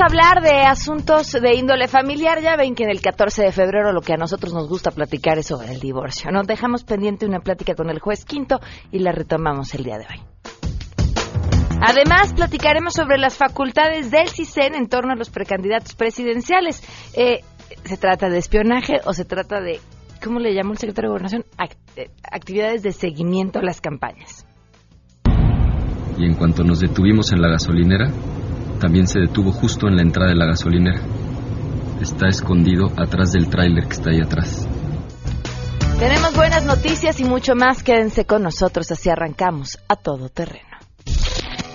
hablar de asuntos de índole familiar. Ya ven que en el 14 de febrero lo que a nosotros nos gusta platicar es sobre el divorcio. Nos dejamos pendiente una plática con el juez Quinto y la retomamos el día de hoy. Además, platicaremos sobre las facultades del CISEN en torno a los precandidatos presidenciales. Eh, ¿Se trata de espionaje o se trata de, ¿cómo le llamó el secretario de Gobernación? Eh, actividades de seguimiento a las campañas. Y en cuanto nos detuvimos en la gasolinera, también se detuvo justo en la entrada de la gasolinera. Está escondido atrás del tráiler que está ahí atrás. Tenemos buenas noticias y mucho más. Quédense con nosotros, así arrancamos a todo terreno.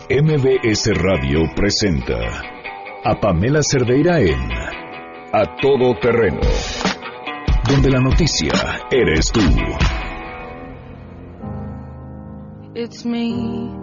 MBS Radio presenta a Pamela Cerdeira en A Todo Terreno, donde la noticia eres tú. It's me.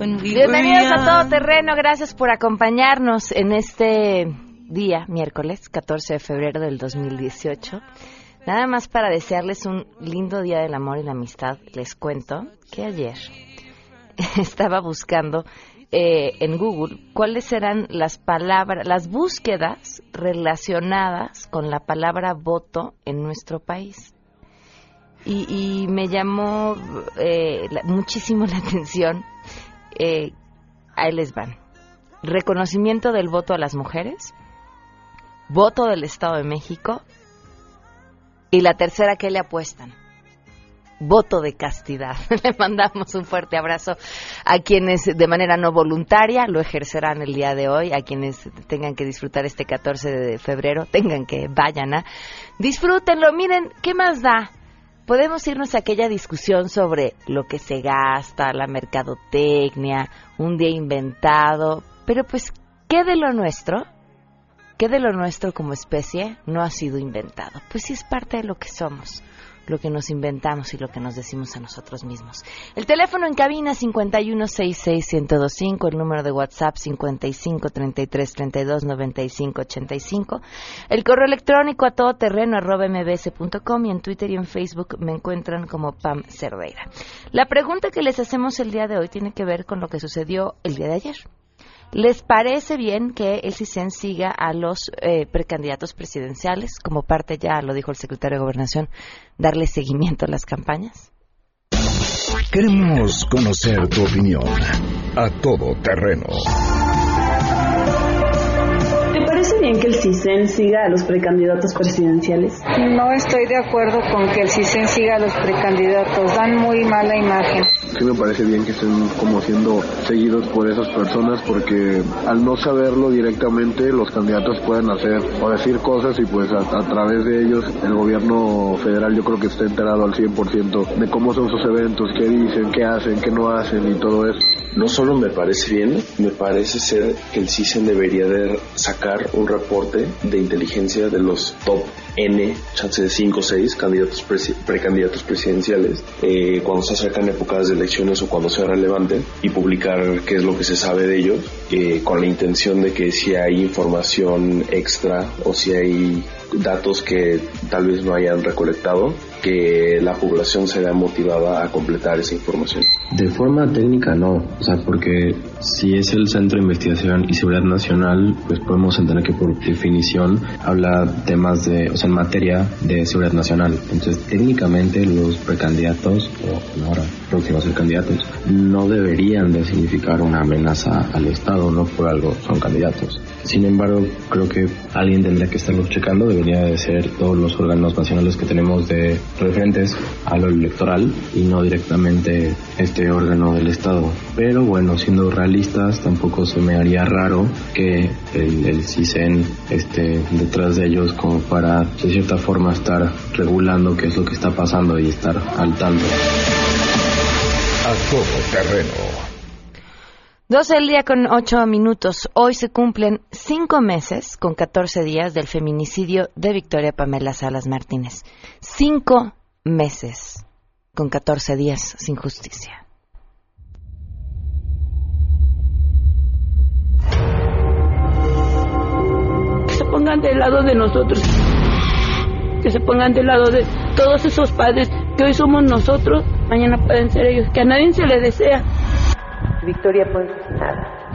Bienvenidos a Todo. Terreno, gracias por acompañarnos en este día, miércoles 14 de febrero del 2018. Nada más para desearles un lindo día del amor y la amistad, les cuento que ayer estaba buscando eh, en Google cuáles eran las palabras, las búsquedas relacionadas con la palabra voto en nuestro país. Y, y me llamó eh, muchísimo la atención. Eh, ahí les van. Reconocimiento del voto a las mujeres, voto del Estado de México y la tercera que le apuestan. Voto de castidad. Le mandamos un fuerte abrazo a quienes de manera no voluntaria lo ejercerán el día de hoy, a quienes tengan que disfrutar este 14 de febrero, tengan que vayan a disfrútenlo. Miren, ¿qué más da? Podemos irnos a aquella discusión sobre lo que se gasta, la mercadotecnia, un día inventado, pero pues, ¿qué de lo nuestro? ¿Qué de lo nuestro como especie no ha sido inventado? Pues sí es parte de lo que somos, lo que nos inventamos y lo que nos decimos a nosotros mismos. El teléfono en cabina 5166125, el número de WhatsApp 5533329585, el correo electrónico a todoterreno arroba mbs.com y en Twitter y en Facebook me encuentran como Pam Cerdeira. La pregunta que les hacemos el día de hoy tiene que ver con lo que sucedió el día de ayer. ¿Les parece bien que el CISEN siga a los eh, precandidatos presidenciales como parte, ya lo dijo el secretario de Gobernación, darle seguimiento a las campañas? Queremos conocer tu opinión. A Todo Terreno. CISEN siga a los precandidatos presidenciales? No estoy de acuerdo con que el CISEN siga a los precandidatos, dan muy mala imagen. Sí me parece bien que estén como siendo seguidos por esas personas porque al no saberlo directamente los candidatos pueden hacer o decir cosas y pues a, a través de ellos el gobierno federal yo creo que está enterado al 100% de cómo son sus eventos, qué dicen, qué hacen, qué no hacen y todo eso. No solo me parece bien, me parece ser que el CISEN debería de sacar un reporte de inteligencia de los top N, chance de 5 o 6 candidatos presi- precandidatos presidenciales eh, cuando se acercan épocas de elecciones o cuando sea relevante y publicar qué es lo que se sabe de ellos eh, con la intención de que si hay información extra o si hay datos que tal vez no hayan recolectado, que la población se vea motivada a completar esa información. De forma técnica no, o sea, porque si es el Centro de Investigación y Seguridad Nacional, pues podemos entender que por definición habla temas de, o sea, en materia de seguridad nacional. Entonces, técnicamente los precandidatos, o ahora próximos a ser candidatos, no deberían de significar una amenaza al Estado, no por algo son candidatos. Sin embargo, creo que alguien tendría que estarlos checando, debería de ser todos los órganos nacionales que tenemos de referentes a lo electoral y no directamente este órgano del Estado. Pero bueno, siendo realistas, tampoco se me haría raro que el, el CISEN esté detrás de ellos como para, de cierta forma, estar regulando qué es lo que está pasando y estar al tanto. A Todo Terreno. 12 del día con 8 minutos. Hoy se cumplen 5 meses con 14 días del feminicidio de Victoria Pamela Salas Martínez. 5 meses con 14 días sin justicia. Que se pongan del lado de nosotros. Que se pongan del lado de todos esos padres que hoy somos nosotros, mañana pueden ser ellos, que a nadie se le desea. Victoria Ponce nada.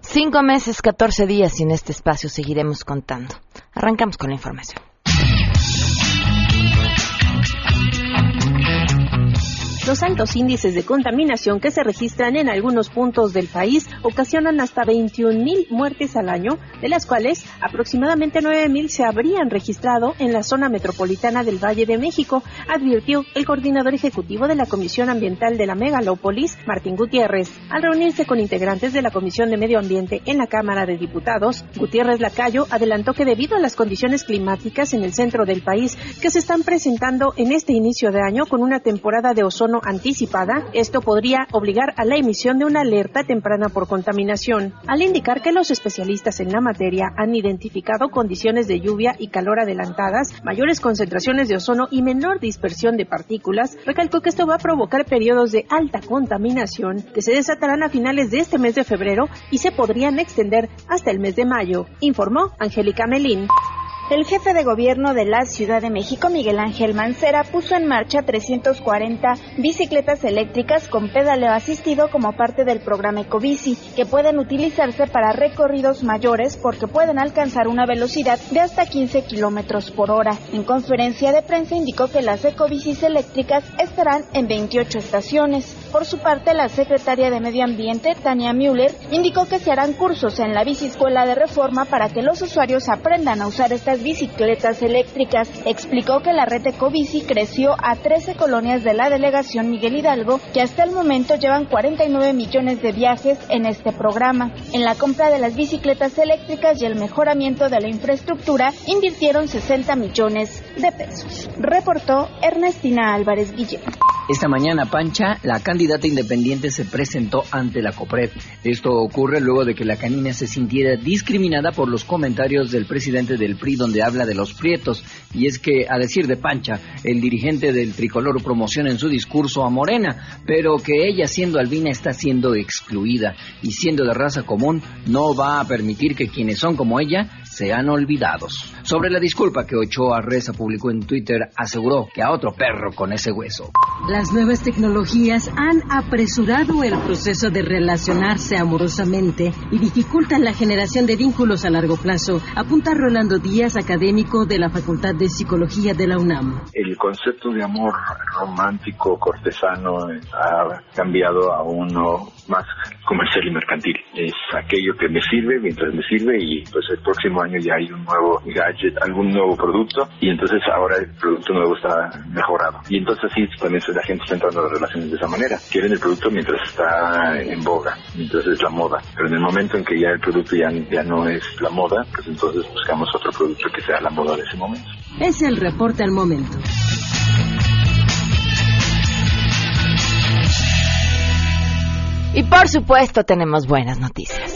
Cinco meses, 14 días y en este espacio seguiremos contando. Arrancamos con la información. Los altos índices de contaminación que se registran en algunos puntos del país ocasionan hasta 21 mil muertes al año, de las cuales aproximadamente 9 mil se habrían registrado en la zona metropolitana del Valle de México, advirtió el coordinador ejecutivo de la Comisión Ambiental de la Megalópolis, Martín Gutiérrez. Al reunirse con integrantes de la Comisión de Medio Ambiente en la Cámara de Diputados, Gutiérrez Lacayo adelantó que debido a las condiciones climáticas en el centro del país que se están presentando en este inicio de año con una temporada de ozono anticipada, esto podría obligar a la emisión de una alerta temprana por contaminación, al indicar que los especialistas en la materia han identificado condiciones de lluvia y calor adelantadas, mayores concentraciones de ozono y menor dispersión de partículas, recalcó que esto va a provocar periodos de alta contaminación que se desatarán a finales de este mes de febrero y se podrían extender hasta el mes de mayo, informó Angélica Melín. El jefe de gobierno de la Ciudad de México, Miguel Ángel Mancera, puso en marcha 340 bicicletas eléctricas con pedaleo asistido como parte del programa Ecobici, que pueden utilizarse para recorridos mayores porque pueden alcanzar una velocidad de hasta 15 kilómetros por hora. En conferencia de prensa indicó que las ecobicis eléctricas estarán en 28 estaciones. Por su parte, la secretaria de Medio Ambiente, Tania Müller, indicó que se harán cursos en la biciescuela de reforma para que los usuarios aprendan a usar estas bicicletas eléctricas. Explicó que la red Ecobici creció a 13 colonias de la delegación Miguel Hidalgo, que hasta el momento llevan 49 millones de viajes en este programa. En la compra de las bicicletas eléctricas y el mejoramiento de la infraestructura invirtieron 60 millones de pesos. Reportó Ernestina Álvarez Guillén. Esta mañana, Pancha, la candidata independiente se presentó ante la COPRED. Esto ocurre luego de que la canina se sintiera discriminada por los comentarios del presidente del PRI donde habla de los prietos. Y es que, a decir de Pancha, el dirigente del tricolor promociona en su discurso a Morena, pero que ella siendo albina está siendo excluida y siendo de raza común no va a permitir que quienes son como ella sean olvidados. Sobre la disculpa que Ochoa Reza publicó en Twitter, aseguró que a otro perro con ese hueso. Las nuevas tecnologías han apresurado el proceso de relacionarse amorosamente y dificultan la generación de vínculos a largo plazo, apunta Rolando Díaz, académico de la Facultad de Psicología de la UNAM. El concepto de amor romántico, cortesano, ha cambiado a uno más comercial y mercantil. Es aquello que me sirve mientras me sirve y pues el próximo año ya hay un nuevo gadget, algún nuevo producto y entonces ahora el producto nuevo está mejorado. Y entonces así también la gente está entrando a las relaciones de esa manera. Quieren el producto mientras está en boga, mientras es la moda. Pero en el momento en que ya el producto ya, ya no es la moda, pues entonces buscamos otro producto que sea la moda de ese momento. Es el reporte al momento. Y por supuesto tenemos buenas noticias.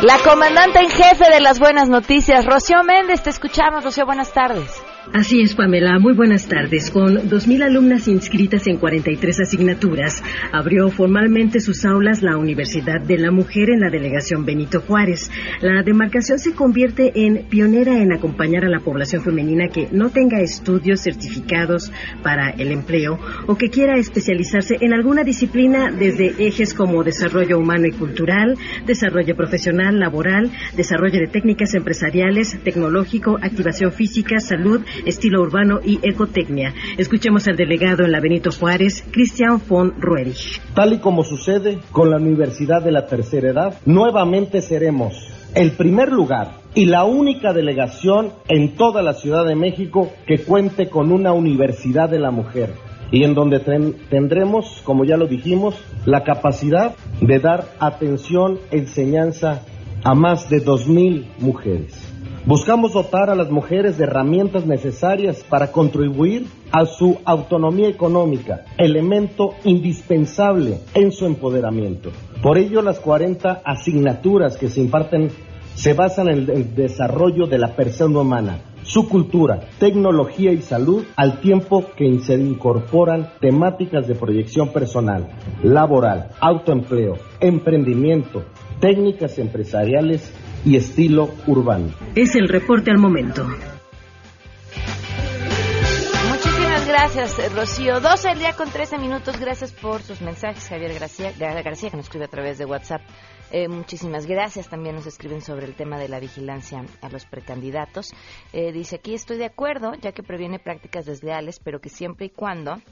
La comandante en jefe de las buenas noticias, Rocío Méndez, te escuchamos. Rocío, buenas tardes. Así es, Pamela. Muy buenas tardes. Con 2.000 alumnas inscritas en 43 asignaturas, abrió formalmente sus aulas la Universidad de la Mujer en la delegación Benito Juárez. La demarcación se convierte en pionera en acompañar a la población femenina que no tenga estudios certificados para el empleo o que quiera especializarse en alguna disciplina desde ejes como desarrollo humano y cultural, desarrollo profesional, laboral, desarrollo de técnicas empresariales, tecnológico, activación física, salud, estilo urbano y ecotecnia. Escuchemos al delegado en la Benito Juárez, Christian von Ruerich. Tal y como sucede con la Universidad de la Tercera Edad, nuevamente seremos el primer lugar y la única delegación en toda la Ciudad de México que cuente con una Universidad de la Mujer y en donde tendremos, como ya lo dijimos, la capacidad de dar atención, enseñanza a más de 2.000 mujeres. Buscamos dotar a las mujeres de herramientas necesarias para contribuir a su autonomía económica, elemento indispensable en su empoderamiento. Por ello, las 40 asignaturas que se imparten se basan en el desarrollo de la persona humana, su cultura, tecnología y salud, al tiempo que se incorporan temáticas de proyección personal, laboral, autoempleo, emprendimiento, técnicas empresariales y estilo urbano. Es el reporte al momento. Muchísimas gracias, Rocío. 12 el día con 13 minutos. Gracias por sus mensajes, Javier García, García que nos escribe a través de WhatsApp. Eh, muchísimas gracias. También nos escriben sobre el tema de la vigilancia a los precandidatos. Eh, dice aquí estoy de acuerdo, ya que previene prácticas desleales, pero que siempre y cuando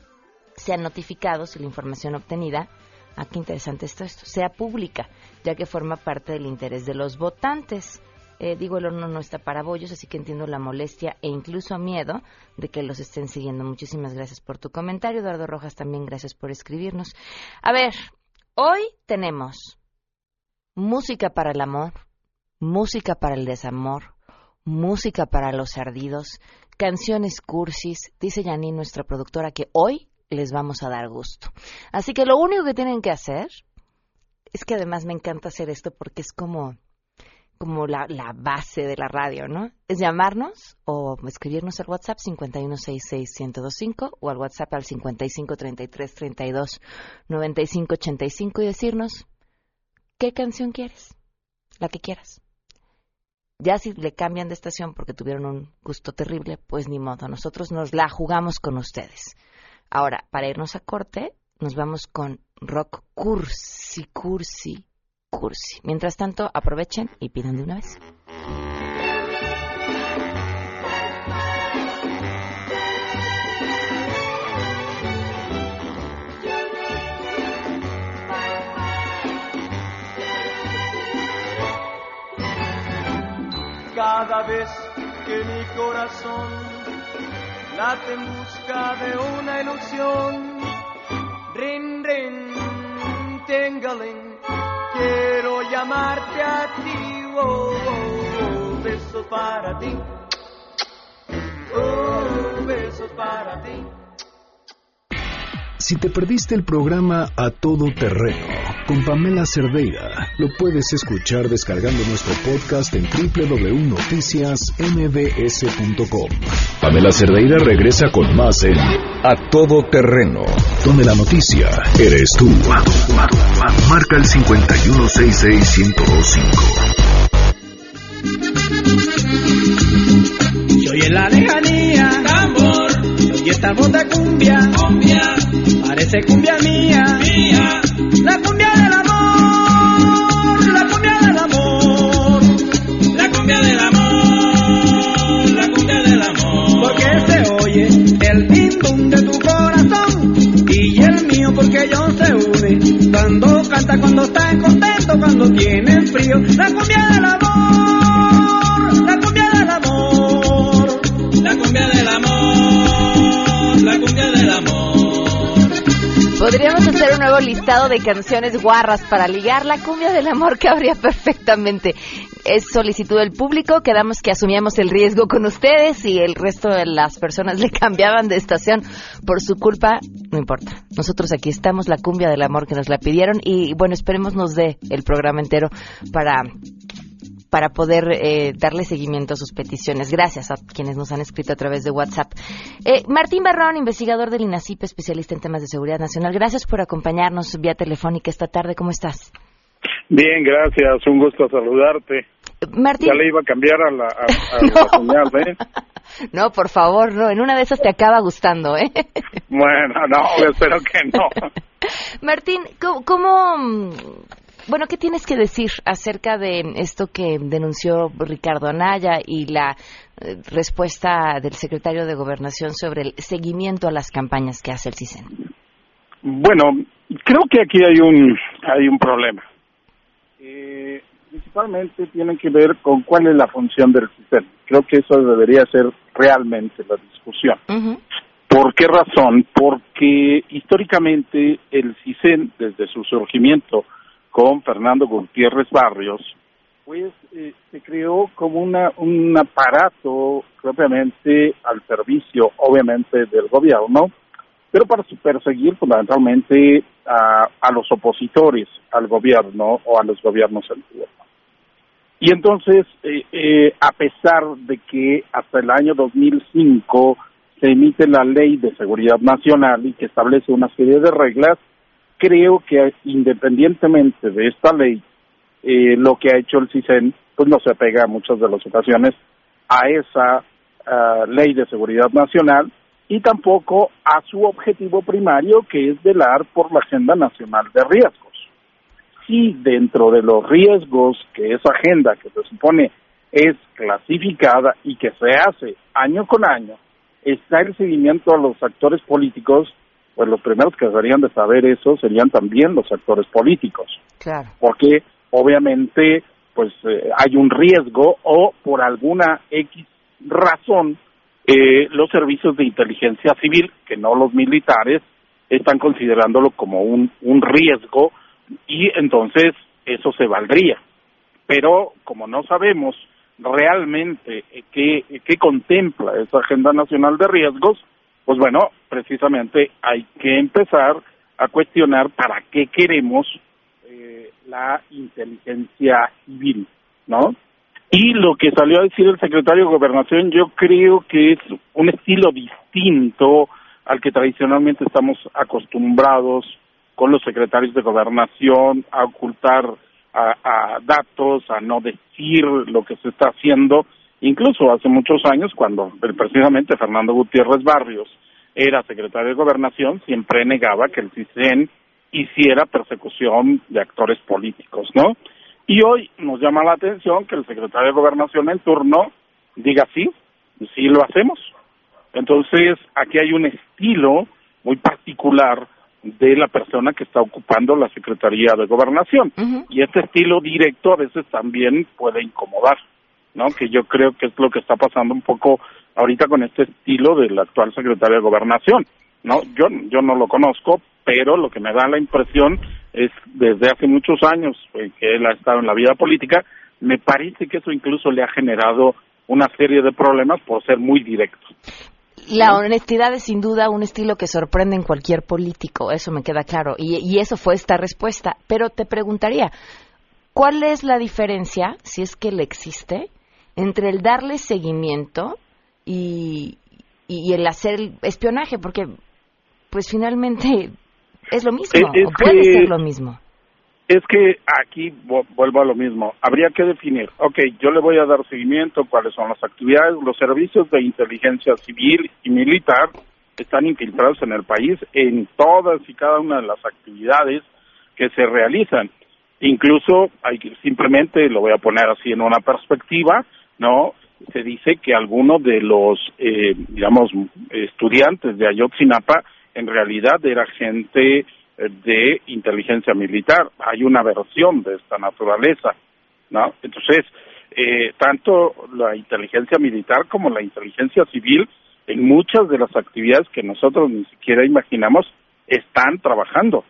sean notificados y la información obtenida ah, qué interesante esto, esto, sea pública, ya que forma parte del interés de los votantes. Eh, digo, el horno no está para bollos, así que entiendo la molestia e incluso miedo de que los estén siguiendo. Muchísimas gracias por tu comentario, Eduardo Rojas, también gracias por escribirnos. A ver, hoy tenemos música para el amor, música para el desamor, música para los ardidos, canciones cursis. Dice Janine, nuestra productora, que hoy les vamos a dar gusto. Así que lo único que tienen que hacer es que además me encanta hacer esto porque es como como la, la, base de la radio, ¿no? Es llamarnos o escribirnos al WhatsApp 5166125 o al WhatsApp al 5533329585 y decirnos qué canción quieres, la que quieras. Ya si le cambian de estación porque tuvieron un gusto terrible, pues ni modo, nosotros nos la jugamos con ustedes. Ahora, para irnos a corte, nos vamos con rock cursi, cursi, cursi. Mientras tanto, aprovechen y pidan de una vez. Cada vez que mi corazón late en busca de una ilusión. Rin, rin, tingling, quiero llamarte a ti, oh, oh, besos para ti, oh, besos para ti. Si te perdiste el programa A Todo Terreno con Pamela Cerdeira, lo puedes escuchar descargando nuestro podcast en www.noticiasmbs.com. Pamela Cerdeira regresa con más en A Todo Terreno, donde la noticia eres tú. Marca el 5166125. Y hoy en la lejanía, tambor, y estamos de cumbia, cumbia, parece cumbia mía, mía, la cumbia canta, cuando está contento, cuando tiene frío, la cumbia del amor, la cumbia del amor, la cumbia del amor, la cumbia del amor. Podríamos hacer un nuevo listado de canciones guarras para ligar la cumbia del amor que habría perfectamente. Es solicitud del público, quedamos que asumíamos el riesgo con ustedes y el resto de las personas le cambiaban de estación por su culpa, no importa. Nosotros aquí estamos, la cumbia del amor que nos la pidieron y bueno, esperemos nos dé el programa entero para para poder eh, darle seguimiento a sus peticiones. Gracias a quienes nos han escrito a través de WhatsApp. Eh, Martín Barrón, investigador del INACIP, especialista en temas de seguridad nacional. Gracias por acompañarnos vía telefónica esta tarde. ¿Cómo estás? Bien, gracias. Un gusto saludarte. Martín. Ya le iba a cambiar a la, a, a la señal, ¿eh? No, por favor, no. En una de esas te acaba gustando, ¿eh? Bueno, no, espero que no. Martín, ¿cómo, cómo bueno, ¿qué tienes que decir acerca de esto que denunció Ricardo Anaya y la eh, respuesta del secretario de Gobernación sobre el seguimiento a las campañas que hace el CISEN? Bueno, creo que aquí hay un hay un problema. Eh, principalmente tiene que ver con cuál es la función del CISEN. Creo que eso debería ser realmente la discusión. ¿Por qué razón? Porque históricamente el CISEN, desde su surgimiento con Fernando Gutiérrez Barrios, pues eh, se creó como una, un aparato propiamente al servicio, obviamente, del gobierno, pero para perseguir fundamentalmente a, a los opositores al gobierno o a los gobiernos antiguos. Y entonces, eh, eh, a pesar de que hasta el año 2005 se emite la Ley de Seguridad Nacional y que establece una serie de reglas, creo que independientemente de esta ley, eh, lo que ha hecho el CISEN, pues no se apega a muchas de las ocasiones a esa ley de seguridad nacional y tampoco a su objetivo primario, que es velar por la agenda nacional de riesgos si dentro de los riesgos que esa agenda que se supone es clasificada y que se hace año con año, está el seguimiento a los actores políticos, pues los primeros que deberían de saber eso serían también los actores políticos. Claro. Porque obviamente pues eh, hay un riesgo o por alguna X razón eh, los servicios de inteligencia civil, que no los militares, están considerándolo como un, un riesgo y entonces eso se valdría. Pero como no sabemos realmente qué, qué contempla esa Agenda Nacional de Riesgos, pues bueno, precisamente hay que empezar a cuestionar para qué queremos eh, la inteligencia civil, ¿no? Y lo que salió a decir el secretario de Gobernación, yo creo que es un estilo distinto al que tradicionalmente estamos acostumbrados con los secretarios de gobernación a ocultar a, datos, a no decir lo que se está haciendo. Incluso hace muchos años, cuando precisamente Fernando Gutiérrez Barrios era secretario de gobernación, siempre negaba que el CISEN hiciera persecución de actores políticos, ¿no? Y hoy nos llama la atención que el secretario de gobernación en turno diga sí, sí lo hacemos. Entonces, aquí hay un estilo muy particular de la persona que está ocupando la Secretaría de Gobernación. Y este estilo directo a veces también puede incomodar, ¿no? Que yo creo que es lo que está pasando un poco ahorita con este estilo del actual secretario de Gobernación, ¿no? Yo, yo no lo conozco, pero lo que me da la impresión es desde hace muchos años eh, que él ha estado en la vida política, me parece que eso incluso le ha generado una serie de problemas por ser muy directo. La honestidad es sin duda un estilo que sorprende en cualquier político, eso me queda claro. Y, eso fue esta respuesta. Pero te preguntaría, ¿cuál es la diferencia, si es que le existe, entre el darle seguimiento y, el hacer espionaje? Porque, pues finalmente es lo mismo, o puede ser lo mismo. Es que aquí vuelvo a lo mismo. Habría que definir, ok, yo le voy a dar seguimiento, cuáles son las actividades, los servicios de inteligencia civil y militar están infiltrados en el país en todas y cada una de las actividades que se realizan. Incluso, hay simplemente lo voy a poner así en una perspectiva, ¿no? Se dice que algunos de los, eh, digamos, estudiantes de Ayotzinapa en realidad era gente de inteligencia militar. Hay una versión de esta naturaleza, ¿no? Entonces, eh, tanto la inteligencia militar como la inteligencia civil, en muchas de las actividades que nosotros ni siquiera imaginamos, están trabajando.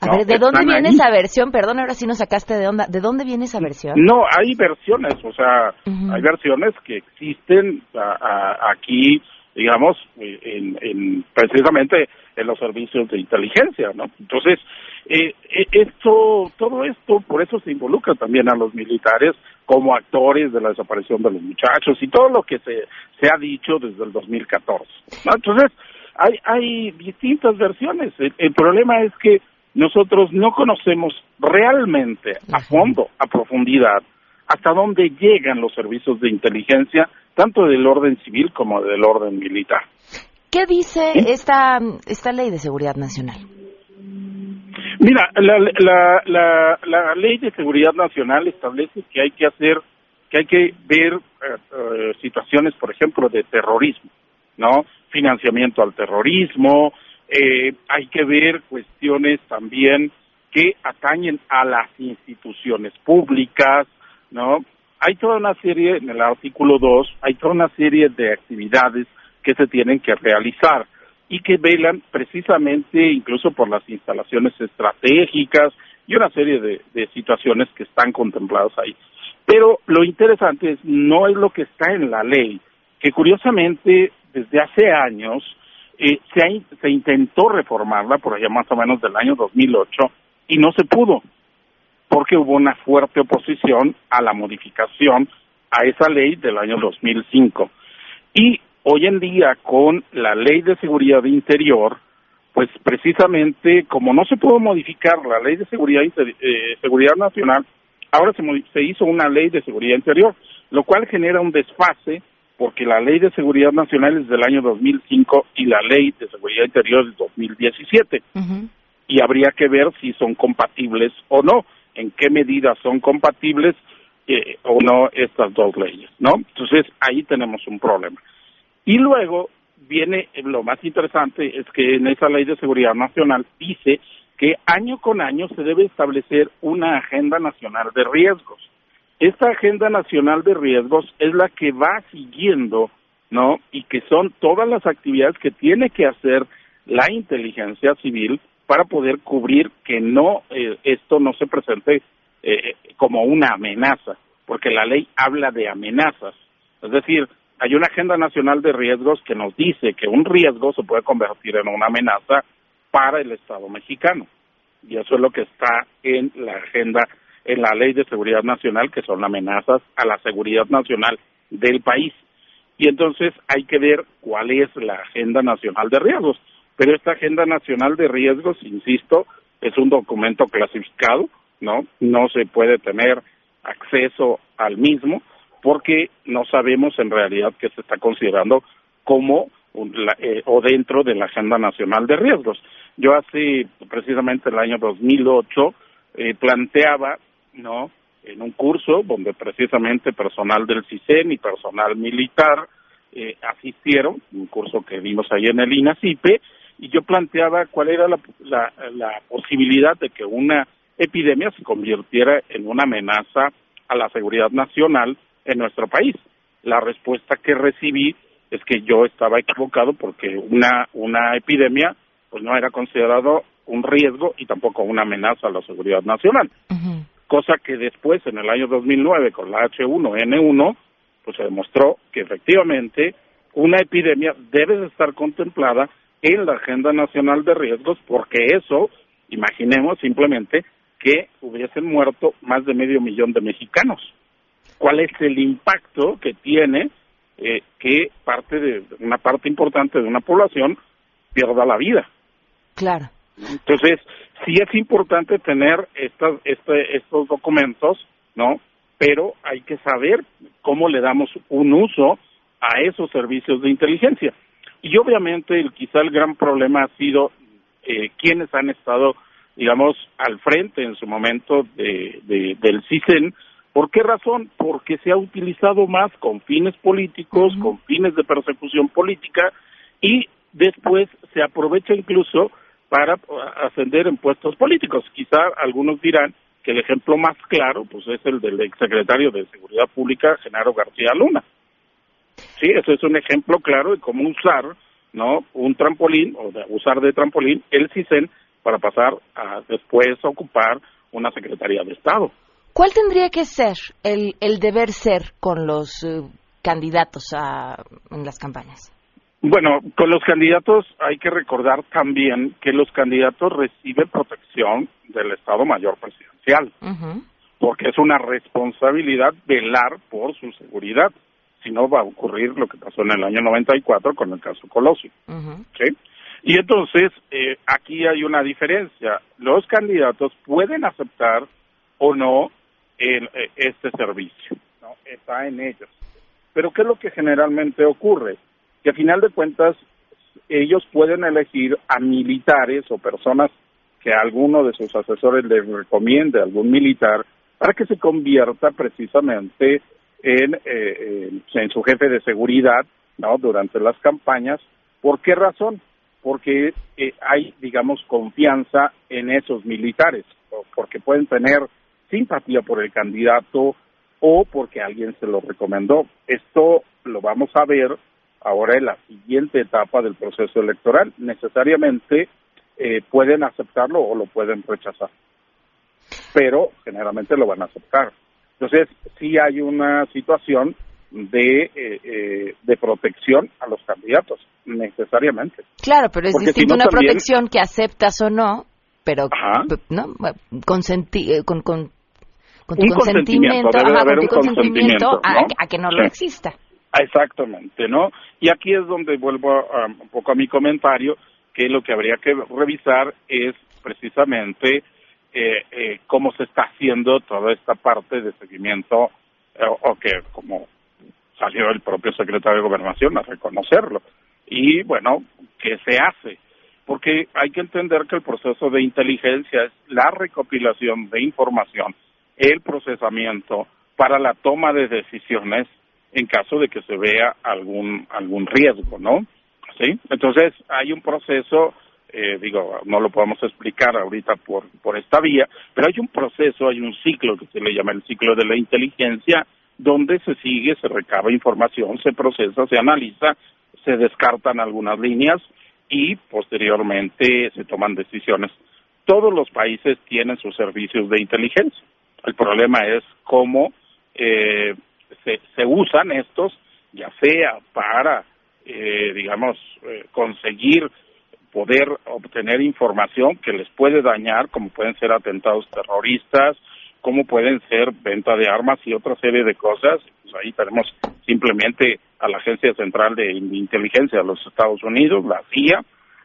A ver, ¿de dónde viene esa versión? Perdón, ahora sí nos sacaste de onda. ¿De dónde viene esa versión? No, hay versiones, o sea, hay versiones que existen aquí, digamos, en, precisamente en los servicios de inteligencia, ¿no? Entonces, eh, eh, esto, todo esto, por eso se involucra también a los militares como actores de la desaparición de los muchachos y todo lo que se, se ha dicho desde el 2014. ¿no? Entonces, hay, hay distintas versiones. El, problema es que nosotros no conocemos realmente a fondo, a profundidad, hasta dónde llegan los servicios de inteligencia, tanto del orden civil como del orden militar. ¿Qué dice esta, esta ley de seguridad nacional? Mira, la, la, la, ley de seguridad nacional establece que hay que hacer, que hay que ver eh, eh, situaciones, por ejemplo, de terrorismo, ¿no? Financiamiento al terrorismo, eh, hay que ver cuestiones también que atañen a las instituciones públicas, ¿no? Hay toda una serie, en el artículo 2, hay toda una serie de actividades que se tienen que realizar y que velan precisamente incluso por las instalaciones estratégicas y una serie de, situaciones que están contempladas ahí. Pero lo interesante es, no es lo que está en la ley, que curiosamente desde hace años eh, se, se intentó reformarla, por allá más o menos del año 2008, y no se pudo, porque hubo una fuerte oposición a la modificación a esa ley del año 2005. Y hoy en día, con la ley de seguridad interior, pues precisamente como no se pudo modificar la ley de seguridad, eh, seguridad nacional, ahora se, se hizo una ley de seguridad interior, lo cual genera un desfase porque la ley de seguridad nacional es del año 2005 y la ley de seguridad interior es del 2017. Y habría que ver si son compatibles o no, en qué medida son compatibles eh, o no estas dos leyes, ¿no? Entonces ahí tenemos un problema. Y luego viene lo más interesante es que en esa ley de seguridad nacional dice que año con año se debe establecer una agenda nacional de riesgos. Esta agenda nacional de riesgos es la que va siguiendo, ¿no? Y que son todas las actividades que tiene que hacer la inteligencia civil para poder cubrir que no eh, esto no se presente eh, como una amenaza, porque la ley habla de amenazas. Es decir, hay una agenda nacional de riesgos que nos dice que un riesgo se puede convertir en una amenaza para el Estado mexicano. Y eso es lo que está en la agenda, en la ley de seguridad nacional, que son amenazas a la seguridad nacional del país. Y entonces hay que ver cuál es la agenda nacional de riesgos. Pero esta agenda nacional de riesgos, insisto, es un documento clasificado, ¿no? No se puede tener acceso al mismo porque no sabemos en realidad qué se está considerando como eh, o dentro de la Agenda Nacional de Riesgos. Yo hace precisamente el año 2008 eh, planteaba, ¿no?, en un curso donde precisamente personal del CISEN y personal militar eh, asistieron, un curso que vimos ahí en el INACIPE, y yo planteaba cuál era la, la posibilidad de que una epidemia se convirtiera en una amenaza a la seguridad nacional en nuestro país. La respuesta que recibí es que yo estaba equivocado porque una, una epidemia pues no era considerado un riesgo y tampoco una amenaza a la seguridad nacional. Cosa que después, en el año 2009, con la H1N1, pues se demostró que efectivamente una epidemia debe estar contemplada en la Agenda Nacional de Riesgos porque eso, imaginemos simplemente que hubiesen muerto más de medio millón de mexicanos cuál es el impacto que tiene eh, que parte de una parte importante de una población pierda la vida. Claro. Entonces, sí es importante tener estas, este, estos documentos, ¿no? Pero hay que saber cómo le damos un uso a esos servicios de inteligencia. Y obviamente, el, quizá el gran problema ha sido eh, quienes han estado, digamos, al frente en su momento de, de, del CISEN, ¿Por qué razón? Porque se ha utilizado más con fines políticos, con fines de persecución política y después se aprovecha incluso para ascender en puestos políticos. Quizá algunos dirán que el ejemplo más claro pues es el del exsecretario de Seguridad Pública, Genaro García Luna. Sí, eso es un ejemplo claro de cómo usar no un trampolín o de usar de trampolín el CISEN para pasar a después a ocupar una Secretaría de Estado. ¿Cuál tendría que ser el, el deber ser con los eh, candidatos a, en las campañas? Bueno, con los candidatos hay que recordar también que los candidatos reciben protección del Estado Mayor Presidencial, porque es una responsabilidad velar por su seguridad, si no va a ocurrir lo que pasó en el año 94 con el caso Colosio. ¿sí? Y entonces, eh, aquí hay una diferencia. Los candidatos pueden aceptar o no el, eh, este servicio, ¿no? está en ellos. Pero ¿qué es lo que generalmente ocurre? Que a final de cuentas ellos pueden elegir a militares o personas que alguno de sus asesores les recomiende, algún militar, para que se convierta precisamente en, eh, en, su jefe de seguridad ¿no? durante las campañas. ¿Por qué razón? Porque eh, hay, digamos, confianza en esos militares, porque pueden tener simpatía por el candidato o porque alguien se lo recomendó. Esto lo vamos a ver ahora en la siguiente etapa del proceso electoral. Necesariamente eh, pueden aceptarlo o lo pueden rechazar, pero generalmente lo van a aceptar. Entonces, sí hay una situación de, eh, eh, de protección a los candidatos, necesariamente. Claro, pero es Porque distinto si no una también- protección que aceptas o no, pero ¿no? Consenti- eh, con, con, con tu consentimiento, ajá, con tu consentimiento a, a que no lo exista. Exactamente, ¿no? Y aquí es donde vuelvo a- un poco a mi comentario, que lo que habría que revisar es precisamente eh, eh, cómo se está haciendo toda esta parte de seguimiento, eh, o que como salió el propio secretario de Gobernación a reconocerlo. Y bueno, ¿qué se hace? Porque hay que entender que el proceso de inteligencia es la recopilación de información, el procesamiento para la toma de decisiones en caso de que se vea algún algún riesgo, ¿no? ¿Sí? Entonces hay un proceso, eh, digo, no lo podemos explicar ahorita por por esta vía, pero hay un proceso, hay un ciclo que se le llama el ciclo de la inteligencia, donde se sigue, se recaba información, se procesa, se analiza, se descartan algunas líneas y posteriormente se toman decisiones. Todos los países tienen sus servicios de inteligencia. El problema es cómo eh, se, se usan estos, ya sea para, eh, digamos, eh, conseguir poder obtener información que les puede dañar, como pueden ser atentados terroristas, como pueden ser venta de armas y otra serie de cosas. Pues ahí tenemos simplemente a la Agencia Central de Inteligencia de los Estados Unidos, la CIA,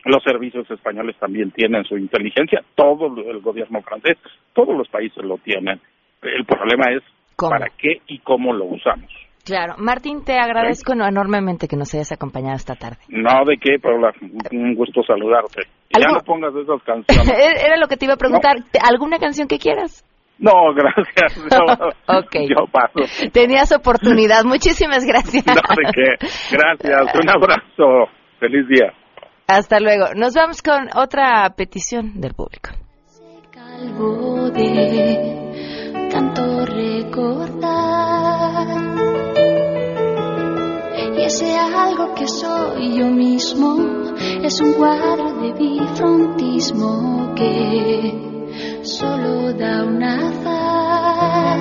los servicios españoles también tienen su inteligencia, todo el gobierno francés, todos los países lo tienen. El problema es para qué y cómo lo usamos. Claro. Martín, te agradezco enormemente que nos hayas acompañado esta tarde. No, de qué, Paula, un gusto saludarte. Y ya no pongas esas canciones. Era lo que te iba a preguntar. ¿Alguna canción que quieras? No, gracias. No, Ok. Yo paso. Tenías oportunidad. Muchísimas gracias. No, de qué. Gracias. Un abrazo. Feliz día. Hasta luego. Nos vamos con otra petición del público. Algo de tanto recordar. Ese algo que soy yo mismo es un cuadro de bifrontismo que solo da un azar.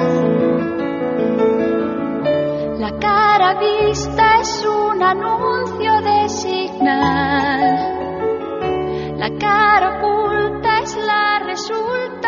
La cara vista es un anuncio de signal. La cara oculta es la resulta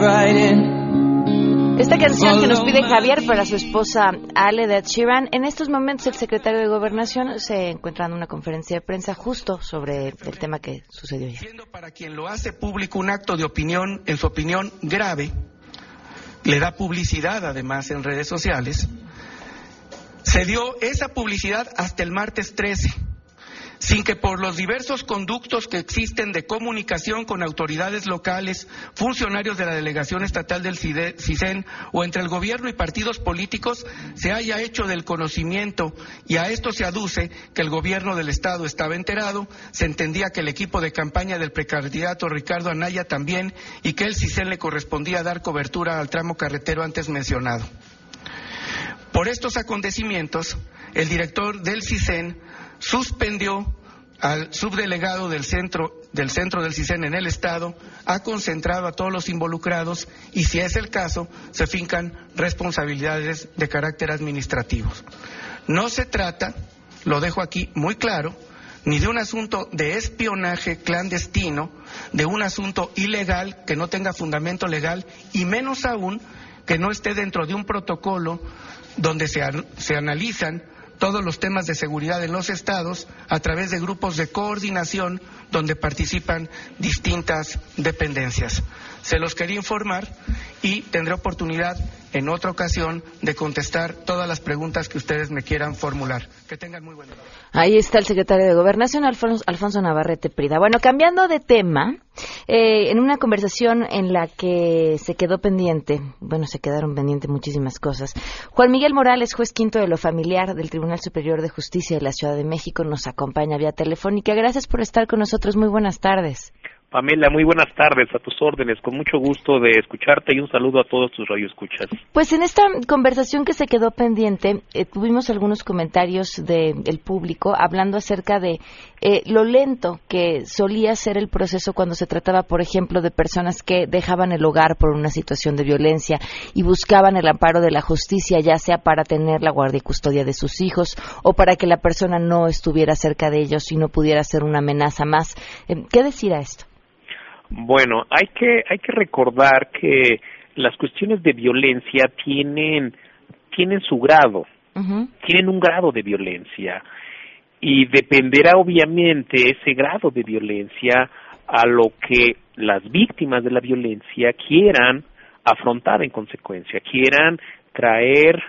Esta canción que nos pide Javier para su esposa Ale de Sheeran. En estos momentos el secretario de Gobernación se encuentra en una conferencia de prensa justo sobre el tema que sucedió ayer. para quien lo hace público un acto de opinión, en su opinión, grave, le da publicidad además en redes sociales, se dio esa publicidad hasta el martes 13, sin que por los diversos conductos que existen de comunicación con autoridades locales, funcionarios de la Delegación Estatal del CISEN o entre el gobierno y partidos políticos se haya hecho del conocimiento y a esto se aduce que el gobierno del Estado estaba enterado, se entendía que el equipo de campaña del precandidato Ricardo Anaya también y que el CISEN le correspondía dar cobertura al tramo carretero antes mencionado. Por estos acontecimientos, el director del CISEN suspendió al subdelegado del centro del centro del CISEN en el estado, ha concentrado a todos los involucrados y si es el caso, se fincan responsabilidades de carácter administrativo. No se trata, lo dejo aquí muy claro, ni de un asunto de espionaje clandestino, de un asunto ilegal que no tenga fundamento legal y menos aún que no esté dentro de un protocolo donde se, se analizan todos los temas de seguridad en los estados a través de grupos de coordinación donde participan distintas dependencias. Se los quería informar y tendré oportunidad en otra ocasión de contestar todas las preguntas que ustedes me quieran formular. Que tengan muy buen día. Ahí está el secretario de Gobernación, Alfonso, Alfonso Navarrete Prida. Bueno, cambiando de tema, eh, en una conversación en la que se quedó pendiente, bueno, se quedaron pendientes muchísimas cosas, Juan Miguel Morales, juez quinto de lo familiar del Tribunal Superior de Justicia de la Ciudad de México, nos acompaña vía telefónica. Gracias por estar con nosotros. Muy buenas tardes. Pamela, muy buenas tardes, a tus órdenes, con mucho gusto de escucharte y un saludo a todos tus radioescuchas. Pues en esta conversación que se quedó pendiente, eh, tuvimos algunos comentarios del público hablando acerca de eh, lo lento que solía ser el proceso cuando se trataba, por ejemplo, de personas que dejaban el hogar por una situación de violencia y buscaban el amparo de la justicia, ya sea para tener la guardia y custodia de sus hijos o para que la persona no estuviera cerca de ellos y no pudiera ser una amenaza más. Eh, ¿Qué decir a esto? Bueno, hay que, hay que recordar que las cuestiones de violencia tienen, tienen su grado, tienen un grado de violencia y dependerá obviamente ese grado de violencia a lo que las víctimas de la violencia quieran afrontar en consecuencia, quieran traer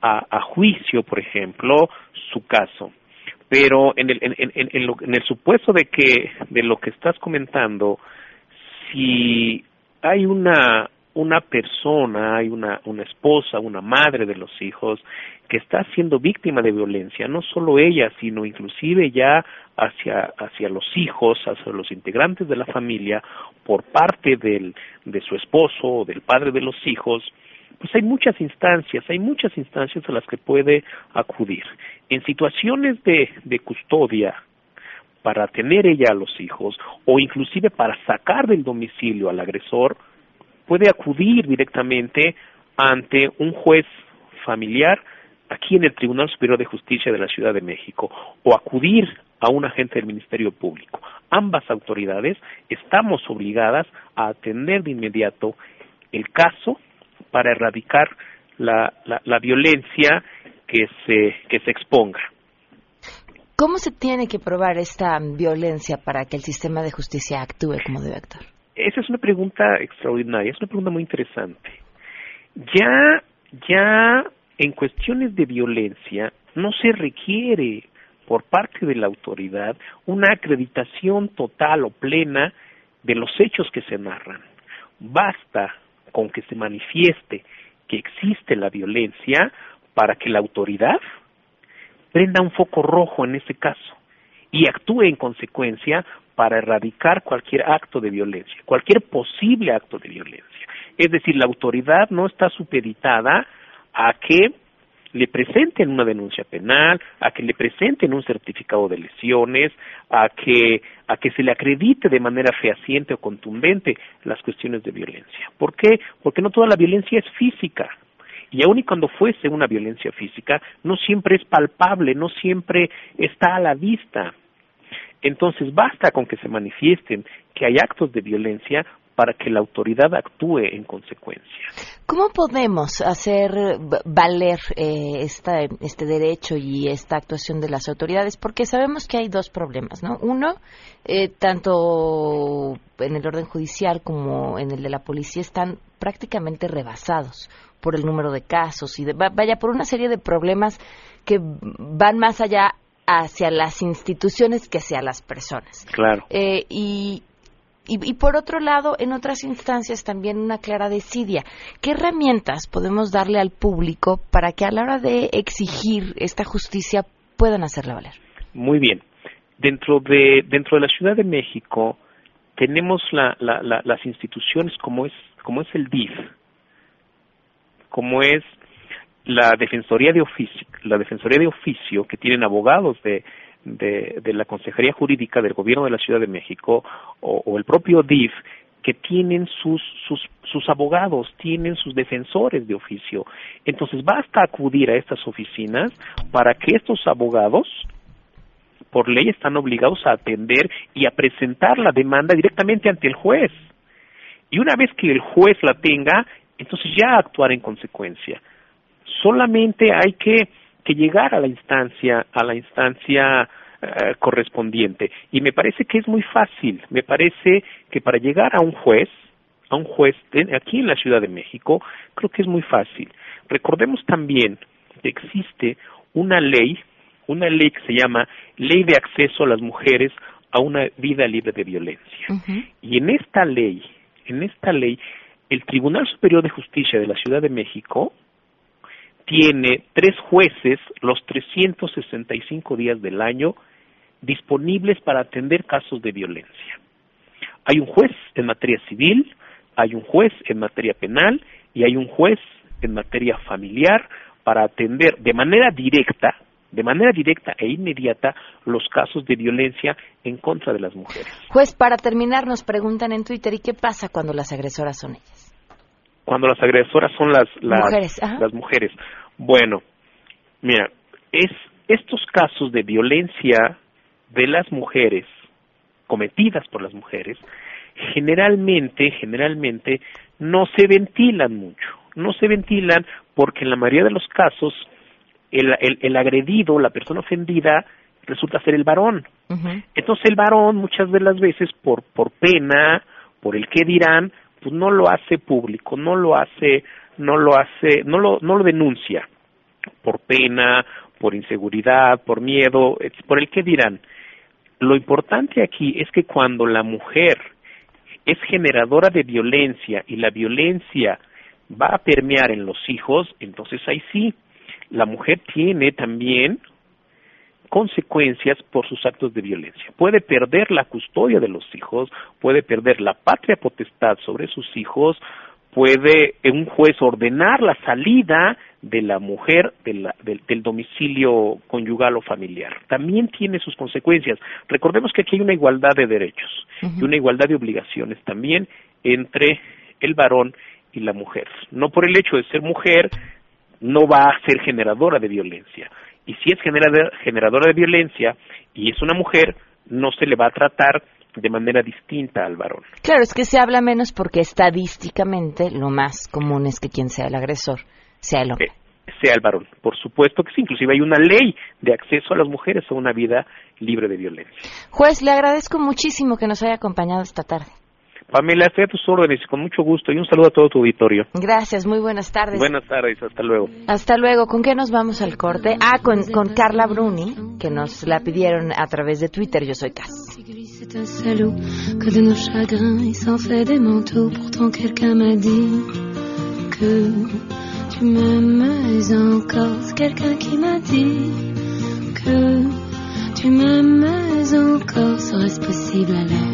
a, a juicio, por ejemplo, su caso. Pero en el, en, en, en el supuesto de que de lo que estás comentando, si hay una una persona, hay una, una esposa, una madre de los hijos que está siendo víctima de violencia, no solo ella, sino inclusive ya hacia, hacia los hijos, hacia los integrantes de la familia, por parte del, de su esposo o del padre de los hijos, pues hay muchas instancias, hay muchas instancias a las que puede acudir. En situaciones de, de custodia, para tener ella a los hijos o inclusive para sacar del domicilio al agresor, puede acudir directamente ante un juez familiar aquí en el Tribunal Superior de Justicia de la Ciudad de México o acudir a un agente del Ministerio Público. Ambas autoridades estamos obligadas a atender de inmediato el caso para erradicar la, la, la violencia que se, que se exponga. ¿Cómo se tiene que probar esta violencia para que el sistema de justicia actúe como debe actuar? Esa es una pregunta extraordinaria, es una pregunta muy interesante. Ya, ya en cuestiones de violencia no se requiere por parte de la autoridad una acreditación total o plena de los hechos que se narran. Basta con que se manifieste que existe la violencia para que la autoridad prenda un foco rojo en ese caso y actúe en consecuencia para erradicar cualquier acto de violencia, cualquier posible acto de violencia. Es decir, la autoridad no está supeditada a que le presenten una denuncia penal, a que le presenten un certificado de lesiones, a que, a que se le acredite de manera fehaciente o contundente las cuestiones de violencia. ¿Por qué? Porque no toda la violencia es física y aun y cuando fuese una violencia física, no siempre es palpable, no siempre está a la vista. Entonces basta con que se manifiesten que hay actos de violencia para que la autoridad actúe en consecuencia. ¿Cómo podemos hacer valer eh, esta, este derecho y esta actuación de las autoridades? Porque sabemos que hay dos problemas, ¿no? Uno, eh, tanto en el orden judicial como en el de la policía están prácticamente rebasados por el número de casos y de, vaya por una serie de problemas que van más allá hacia las instituciones que hacia las personas. Claro. Eh, y, y, por otro lado, en otras instancias también una clara desidia. ¿Qué herramientas podemos darle al público para que a la hora de exigir esta justicia puedan hacerla valer? Muy bien. Dentro de, dentro de la Ciudad de México tenemos la, la, las instituciones como es, como es el DIF, como es la defensoría de oficio, la defensoría de oficio que tienen abogados de, de, la Consejería Jurídica del Gobierno de la Ciudad de México o, el propio DIF que tienen sus, sus, sus abogados, tienen sus defensores de oficio. Entonces basta acudir a estas oficinas para que estos abogados, por ley, están obligados a atender y a presentar la demanda directamente ante el juez. Y una vez que el juez la tenga, entonces ya actuar en consecuencia. Solamente hay que, que llegar a la instancia, a la instancia eh, correspondiente. Y me parece que es muy fácil. Me parece que para llegar a un juez, a un juez aquí en la Ciudad de México, creo que es muy fácil. Recordemos también que existe una ley, una ley que se llama Ley de Acceso a las Mujeres a una Vida Libre de Violencia. Y en esta ley, en esta ley, el Tribunal Superior de Justicia de la Ciudad de México tiene tres jueces los 365 días del año disponibles para atender casos de violencia. Hay un juez en materia civil, hay un juez en materia penal y hay un juez en materia familiar para atender de manera directa, de manera directa e inmediata los casos de violencia en contra de las mujeres. Juez, para terminar nos preguntan en Twitter, ¿y qué pasa cuando las agresoras son ellas? Cuando las agresoras son las mujeres, las mujeres. Bueno, mira, es estos casos de violencia de las mujeres cometidas por las mujeres generalmente generalmente no se ventilan mucho no se ventilan porque en la mayoría de los casos el, el, agredido la persona ofendida resulta ser el varón. Entonces el varón muchas de las veces por por pena por el qué dirán pues no lo hace público no lo hace no lo hace no lo no lo denuncia por pena por inseguridad por miedo por el qué dirán. Lo importante aquí es que cuando la mujer es generadora de violencia y la violencia va a permear en los hijos, entonces ahí sí, la mujer tiene también consecuencias por sus actos de violencia. Puede perder la custodia de los hijos, puede perder la patria potestad sobre sus hijos, puede un juez ordenar la salida de la mujer del, domicilio conyugal o familiar. También tiene sus consecuencias. Recordemos que aquí hay una igualdad de derechos y una igualdad de obligaciones también entre el varón y la mujer. No por el hecho de ser mujer no va a ser generadora de violencia. Y si es generadora de violencia y es una mujer, no se le va a tratar de manera distinta al varón. Claro, es que se habla menos porque estadísticamente lo más común es que quien sea el agresor sea el hombre. Eh, sea el varón, por supuesto que sí. Inclusive hay una ley de acceso a las mujeres a una vida libre de violencia. Juez, le agradezco muchísimo que nos haya acompañado esta tarde. Pamela, estoy a tus órdenes con mucho gusto y un saludo a todo tu auditorio. Gracias, muy buenas tardes. Buenas tardes, hasta luego. Hasta luego. ¿Con qué nos vamos al corte? Ah, con, con Carla Bruni, que nos la pidieron a través de Twitter. Yo soy Cas. C'est un salaud que de nos chagrins il s'en fait des manteaux. Pourtant quelqu'un m'a dit que tu m'aimes encore. C'est quelqu'un qui m'a dit que tu m'aimes encore. Serait-ce possible alors?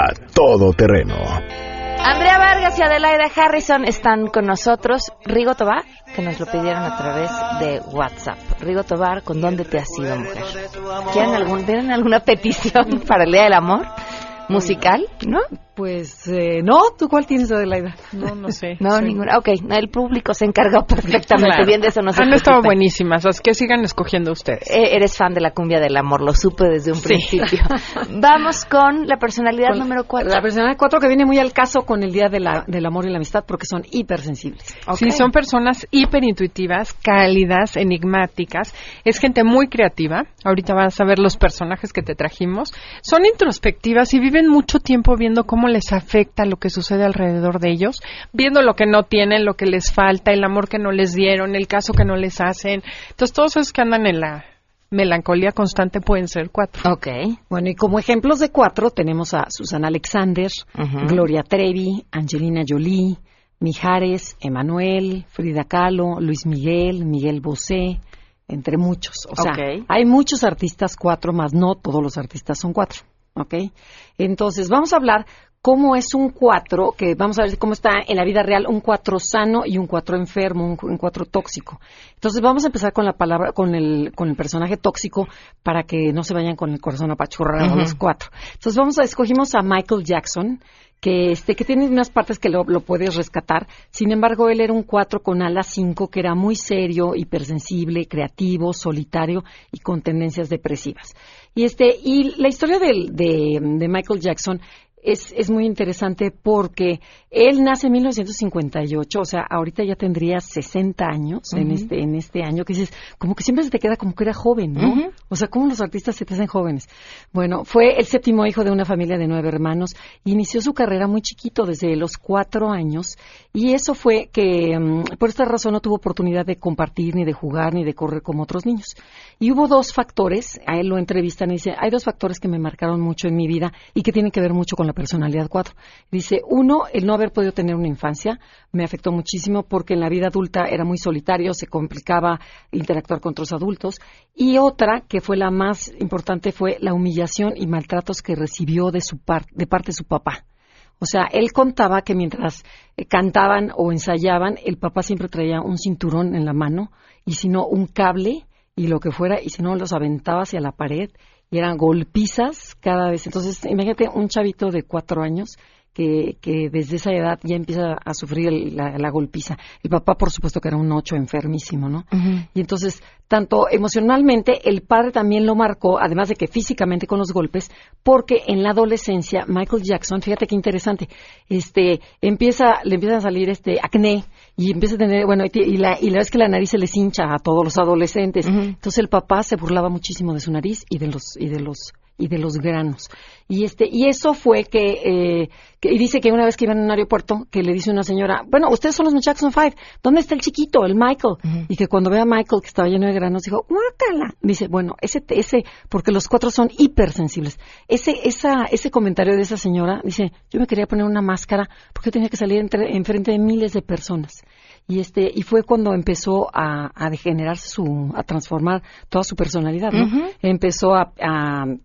A todo terreno. Andrea Vargas y Adelaida Harrison están con nosotros. Rigo Tobar, que nos lo pidieron a través de WhatsApp. Rigo Tobar, ¿con dónde te has ido, mujer? ¿Quieren, algún, ¿tienen alguna petición para el Día del Amor? ¿Musical? ¿No? Pues eh, no, ¿tú cuál tienes, Adelaida? No, no sé. no, ninguna. Ok, el público se encargó perfectamente bien de eso. No Han estado buenísimas, que sigan escogiendo ustedes. Eh, eres fan de la cumbia del amor, lo supe desde un principio. Vamos con la personalidad número cuatro. La personalidad cuatro que viene muy al caso con el Día de la, del Amor y la Amistad porque son hipersensibles. Sí, son personas hiperintuitivas, cálidas, enigmáticas. Es gente muy creativa. Ahorita vas a ver los personajes que te trajimos. Son introspectivas y viven mucho tiempo viendo cómo les afecta lo que sucede alrededor de ellos, viendo lo que no tienen, lo que les falta, el amor que no les dieron, el caso que no les hacen. Entonces, todos esos que andan en la melancolía constante pueden ser cuatro. Ok. Bueno, y como ejemplos de cuatro tenemos a Susana Alexander, Gloria Trevi, Angelina Jolie, Mijares, Emanuel, Frida Kahlo, Luis Miguel, Miguel Bosé, entre muchos. O sea, hay muchos artistas cuatro, más no todos los artistas son cuatro. ¿Ok? Entonces, vamos a hablar cómo es un cuatro, que vamos a ver cómo está en la vida real un cuatro sano y un cuatro enfermo, un, cuatro tóxico. Entonces vamos a empezar con la palabra, con el, con el personaje tóxico para que no se vayan con el corazón apachurrado los cuatro. Entonces vamos a, escogimos a Michael Jackson, que este que tiene unas partes que lo, lo, puedes rescatar. Sin embargo, él era un cuatro con ala cinco que era muy serio, hipersensible, creativo, solitario y con tendencias depresivas. Y este y la historia de, de Michael Jackson es, es muy interesante porque él nace en 1958, o sea, ahorita ya tendría 60 años en este en este año, que dices, como que siempre se te queda como que era joven, ¿no? O sea, como los artistas se te hacen jóvenes. Bueno, fue el séptimo hijo de una familia de nueve hermanos, inició su carrera muy chiquito, desde los cuatro años, y eso fue que, mm, por esta razón, no tuvo oportunidad de compartir, ni de jugar, ni de correr como otros niños. Y hubo dos factores, a él lo entrevistan y dice, hay dos factores que me marcaron mucho en mi vida y que tienen que ver mucho con la personalidad 4. Dice, uno, el no haber podido tener una infancia me afectó muchísimo porque en la vida adulta era muy solitario, se complicaba interactuar con otros adultos. Y otra, que fue la más importante, fue la humillación y maltratos que recibió de, su de parte de su papá. O sea, él contaba que mientras eh, cantaban o ensayaban, el papá siempre traía un cinturón en la mano y si no, un cable y lo que fuera, y si no, los aventaba hacia la pared y eran golpizas cada vez. Entonces, imagínate un chavito de cuatro años que, que desde esa edad ya empieza a sufrir la, golpiza. El papá, por supuesto, que era un ocho enfermísimo, ¿no? Y entonces, tanto emocionalmente, el padre también lo marcó, además de que físicamente con los golpes, porque en la adolescencia, Michael Jackson, fíjate qué interesante, este, empieza, le empieza a salir este acné, y empieza a tener, bueno, y, la, y la vez que la nariz se les hincha a todos los adolescentes. Entonces el papá se burlaba muchísimo de su nariz y de los, y de los y de los granos. Y este y eso fue que, eh, que, y dice que una vez que iba en un aeropuerto que le dice una señora, bueno, ustedes son los Jackson Five, ¿dónde está el chiquito, el Michael? Y que cuando ve a Michael que estaba lleno de granos dijo, guácala. Dice, bueno, ese ese porque los cuatro son hipersensibles. Ese esa ese comentario de esa señora dice, yo me quería poner una máscara porque tenía que salir entre, enfrente de miles de personas y este y fue cuando empezó a, a degenerarse su a transformar toda su personalidad ¿no? empezó a,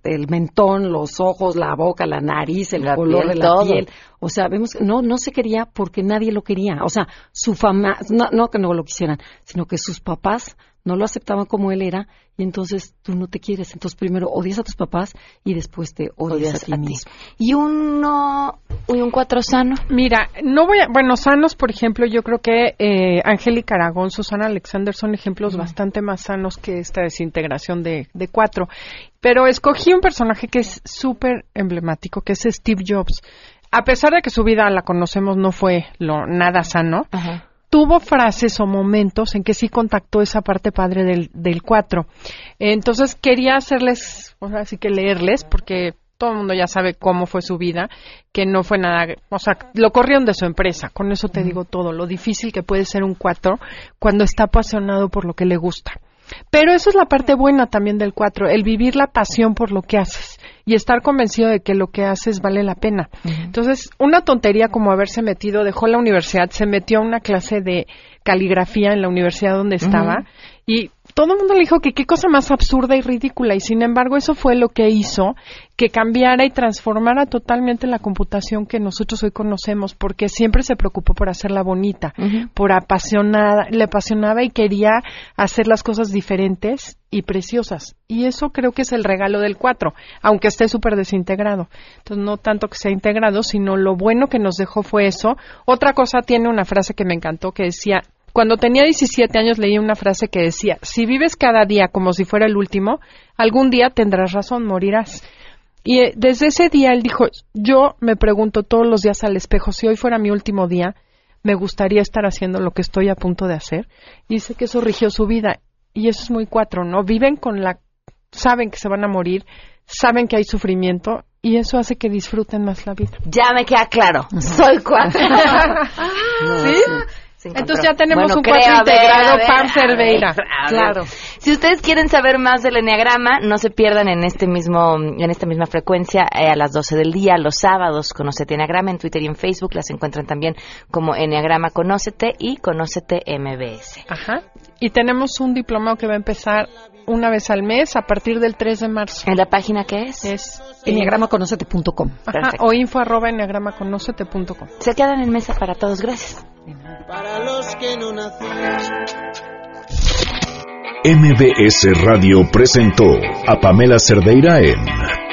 el mentón los ojos la boca la nariz el color de la piel. O sea vemos no no se quería porque nadie lo quería. O sea su fama no, no que no lo quisieran sino que sus papás no lo aceptaban como él era y entonces tú no te quieres. Entonces primero odias a tus papás y después te odias, a ti mismo. ¿Y uno, y un cuatro sano? Mira, no voy a, bueno, sanos, por ejemplo, yo creo que eh, Angélica Aragón, Susana Alexander son ejemplos bastante más sanos que esta desintegración de, de cuatro. Pero escogí un personaje que es súper emblemático, que es Steve Jobs. A pesar de que su vida la conocemos no fue lo nada sano, Ajá tuvo frases o momentos en que sí contactó esa parte padre del, del 4. Entonces quería hacerles, o sea, así que leerles, porque todo el mundo ya sabe cómo fue su vida, que no fue nada, o sea, lo corrieron de su empresa, con eso te digo todo, lo difícil que puede ser un 4 cuando está apasionado por lo que le gusta. Pero eso es la parte buena también del 4, el vivir la pasión por lo que haces y estar convencido de que lo que haces vale la pena. Entonces, una tontería como haberse metido, dejó la universidad, se metió a una clase de caligrafía en la universidad donde estaba y todo el mundo le dijo que qué cosa más absurda y ridícula y sin embargo eso fue lo que hizo que cambiara y transformara totalmente la computación que nosotros hoy conocemos porque siempre se preocupó por hacerla bonita, por apasionada, le apasionaba y quería hacer las cosas diferentes y preciosas y eso creo que es el regalo del 4, aunque esté súper desintegrado. Entonces no tanto que sea integrado, sino lo bueno que nos dejó fue eso. Otra cosa tiene una frase que me encantó que decía cuando tenía 17 años leí una frase que decía, si vives cada día como si fuera el último, algún día tendrás razón, morirás. Y eh, desde ese día él dijo, yo me pregunto todos los días al espejo, si hoy fuera mi último día, me gustaría estar haciendo lo que estoy a punto de hacer. Y dice que eso rigió su vida. Y eso es muy cuatro, ¿no? Viven con la... saben que se van a morir, saben que hay sufrimiento y eso hace que disfruten más la vida. Ya me queda claro, soy cuatro. ¿Sí? Entonces ya tenemos un cuatro integrado Pam Cerveira. Claro. Si ustedes quieren saber más del Enneagrama, no se pierdan en este mismo en esta misma frecuencia eh, a las 12 del día, los sábados, Conocete Enneagrama en Twitter y en Facebook. Las encuentran también como Enneagrama Conócete y Conócete MBS. Ajá. Y tenemos un diplomado que va a empezar una vez al mes a partir del 3 de marzo. ¿En la página qué es? Es enneagramaconocete.com o info arroba enneagramaconocete.com. Se quedan en mesa para todos. Gracias. Para los que no. MBS Radio presentó a Pamela Cerdeira en